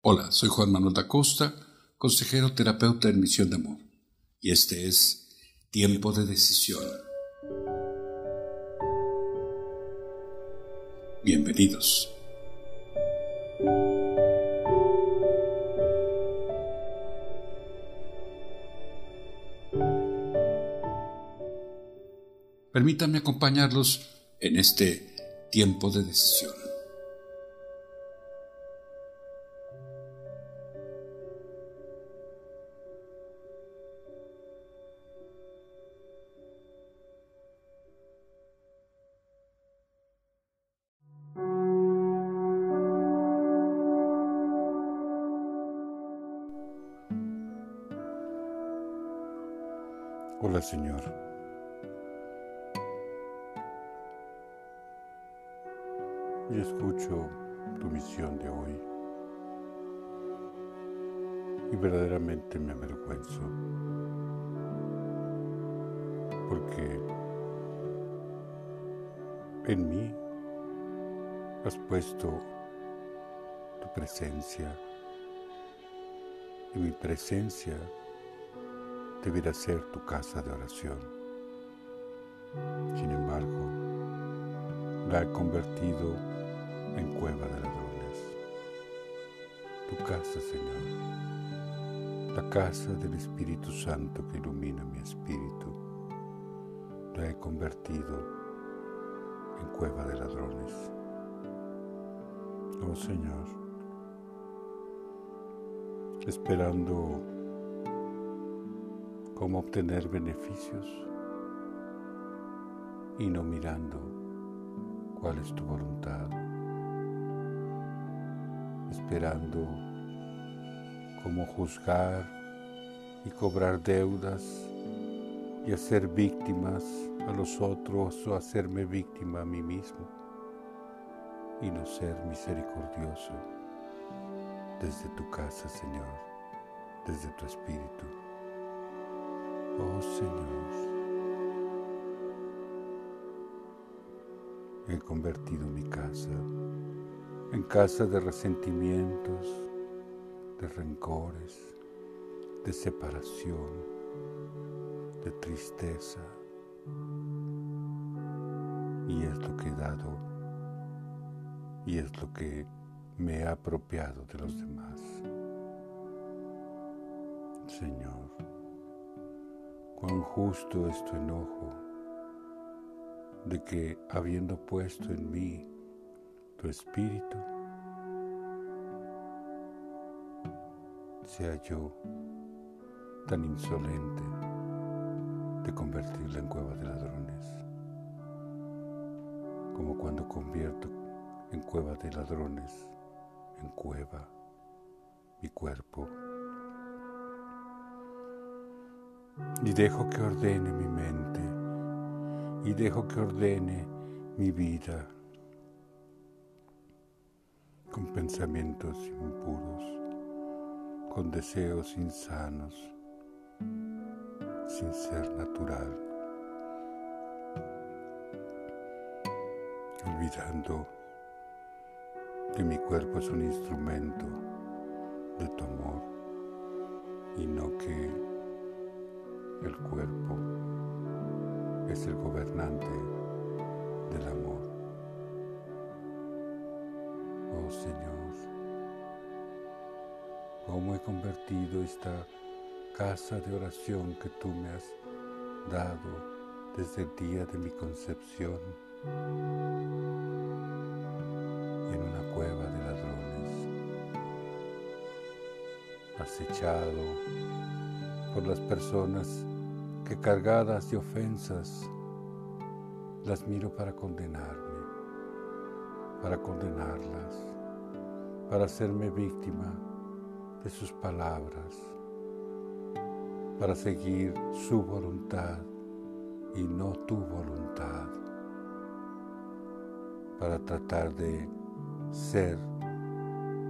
Hola, soy Juan Manuel da Costa, consejero terapeuta en Misión de Amor, y este es Tiempo de Decisión. Bienvenidos. Permítanme acompañarlos en este tiempo de decisión. Hola Señor. Y escucho tu misión de hoy. Y verdaderamente me avergüenzo. Porque en mí has puesto tu presencia. Y mi presencia debiera ser tu casa de oración. Sin embargo, la he convertido en cueva de ladrones. Tu casa, Señor, la casa del Espíritu Santo que ilumina mi espíritu, la he convertido en cueva de ladrones. Oh Señor, esperando cómo obtener beneficios y no mirando cuál es tu voluntad, esperando cómo juzgar y cobrar deudas y hacer víctimas a los otros o hacerme víctima a mí mismo y no ser misericordioso desde tu casa, Señor, desde tu espíritu. Oh Señor, he convertido mi casa en casa de resentimientos, de rencores, de separación, de tristeza. Y es lo que he dado y es lo que me he apropiado de los demás. Señor, cuán justo es tu enojo de que habiendo puesto en mí tu espíritu, sea yo tan insolente de convertirla en cueva de ladrones, como cuando convierto en cueva de ladrones, en cueva mi cuerpo y dejo que ordene mi mente y dejo que ordene mi vida con pensamientos impuros, con deseos insanos, sin ser natural, olvidando que mi cuerpo es un instrumento de tu amor y no que el cuerpo es el gobernante del amor. Oh Señor, cómo he convertido esta casa de oración que tú me has dado desde el día de mi concepción en una cueva de ladrones, acechado por las personas que cargadas de ofensas las miro para condenarme, para condenarlas, para hacerme víctima de sus palabras, para seguir su voluntad y no tu voluntad, para tratar de ser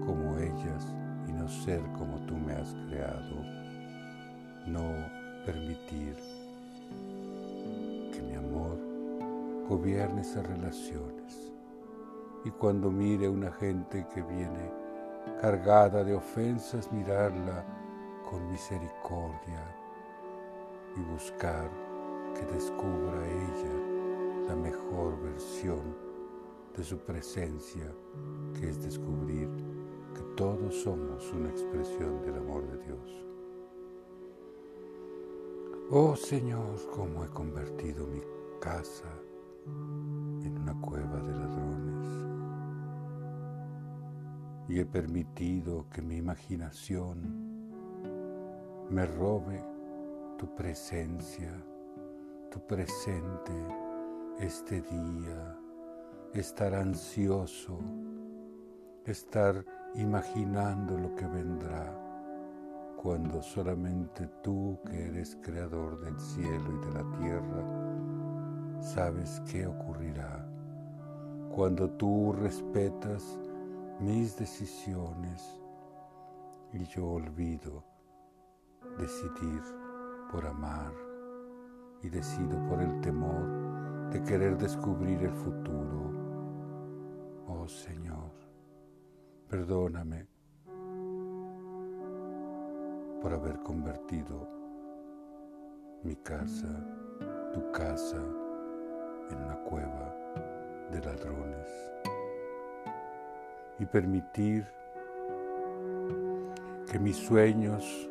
como ellas y no ser como tú me has creado no permitir que mi amor gobierne esas relaciones. Y cuando mire una gente que viene cargada de ofensas, mirarla con misericordia y buscar que descubra ella la mejor versión de su presencia, que es descubrir que todos somos una expresión del amor de Dios. Oh Señor, cómo he convertido mi casa en una cueva de ladrones. Y he permitido que mi imaginación me robe tu presencia, tu presente este día, estar ansioso, estar imaginando lo que vendrá cuando solamente tú que eres creador del cielo y de la tierra, sabes qué ocurrirá. Cuando tú respetas mis decisiones y yo olvido decidir por amar y decido por el temor de querer descubrir el futuro. Oh Señor, perdóname por haber convertido mi casa, tu casa, en una cueva de ladrones y permitir que mis sueños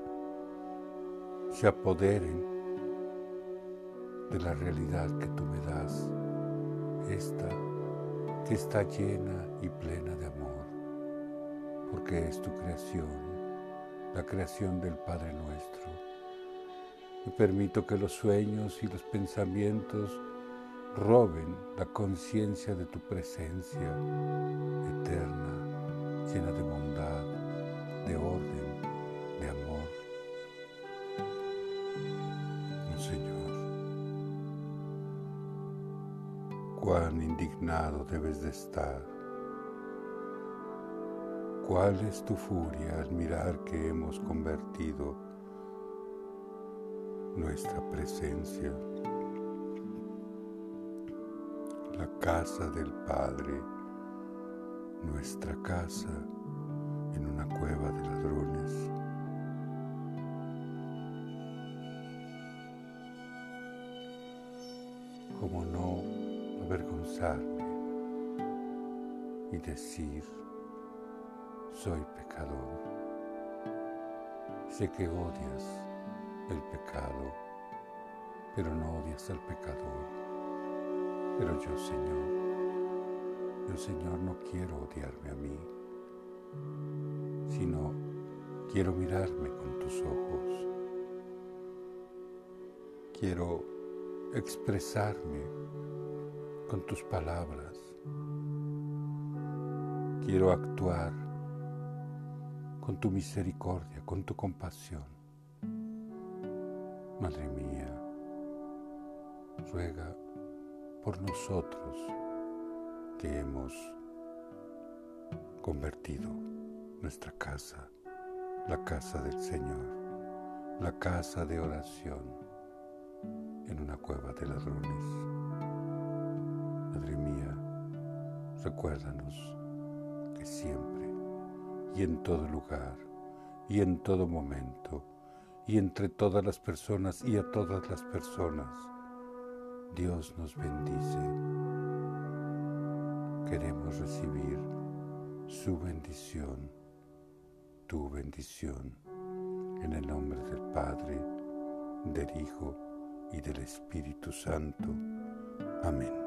se apoderen de la realidad que tú me das, esta que está llena y plena de amor, porque es tu creación, la creación del Padre nuestro. Y permito que los sueños y los pensamientos roben la conciencia de tu presencia eterna, llena de bondad, de orden, de amor. Oh Señor, cuán indignado debes de estar. ¿Cuál es tu furia al mirar que hemos convertido nuestra presencia la casa del Padre, nuestra casa en una cueva de ladrones. ¿Cómo no avergonzarme y decir, soy pecador? Sé que odias el pecado, pero no odias al pecador pero yo, Señor, yo, Señor, no quiero odiarme a mí, sino quiero mirarme con tus ojos. Quiero expresarme con tus palabras. Quiero actuar con tu misericordia, con tu compasión. Madre mía, ruega por nosotros que hemos convertido nuestra casa, la casa del Señor, la casa de oración, en una cueva de ladrones. Madre mía, recuérdanos que siempre y en todo lugar y en todo momento y entre todas las personas y a todas las personas, Dios nos bendice. Queremos recibir su bendición, tu bendición, en el nombre del Padre, del Hijo y del Espíritu Santo. Amén.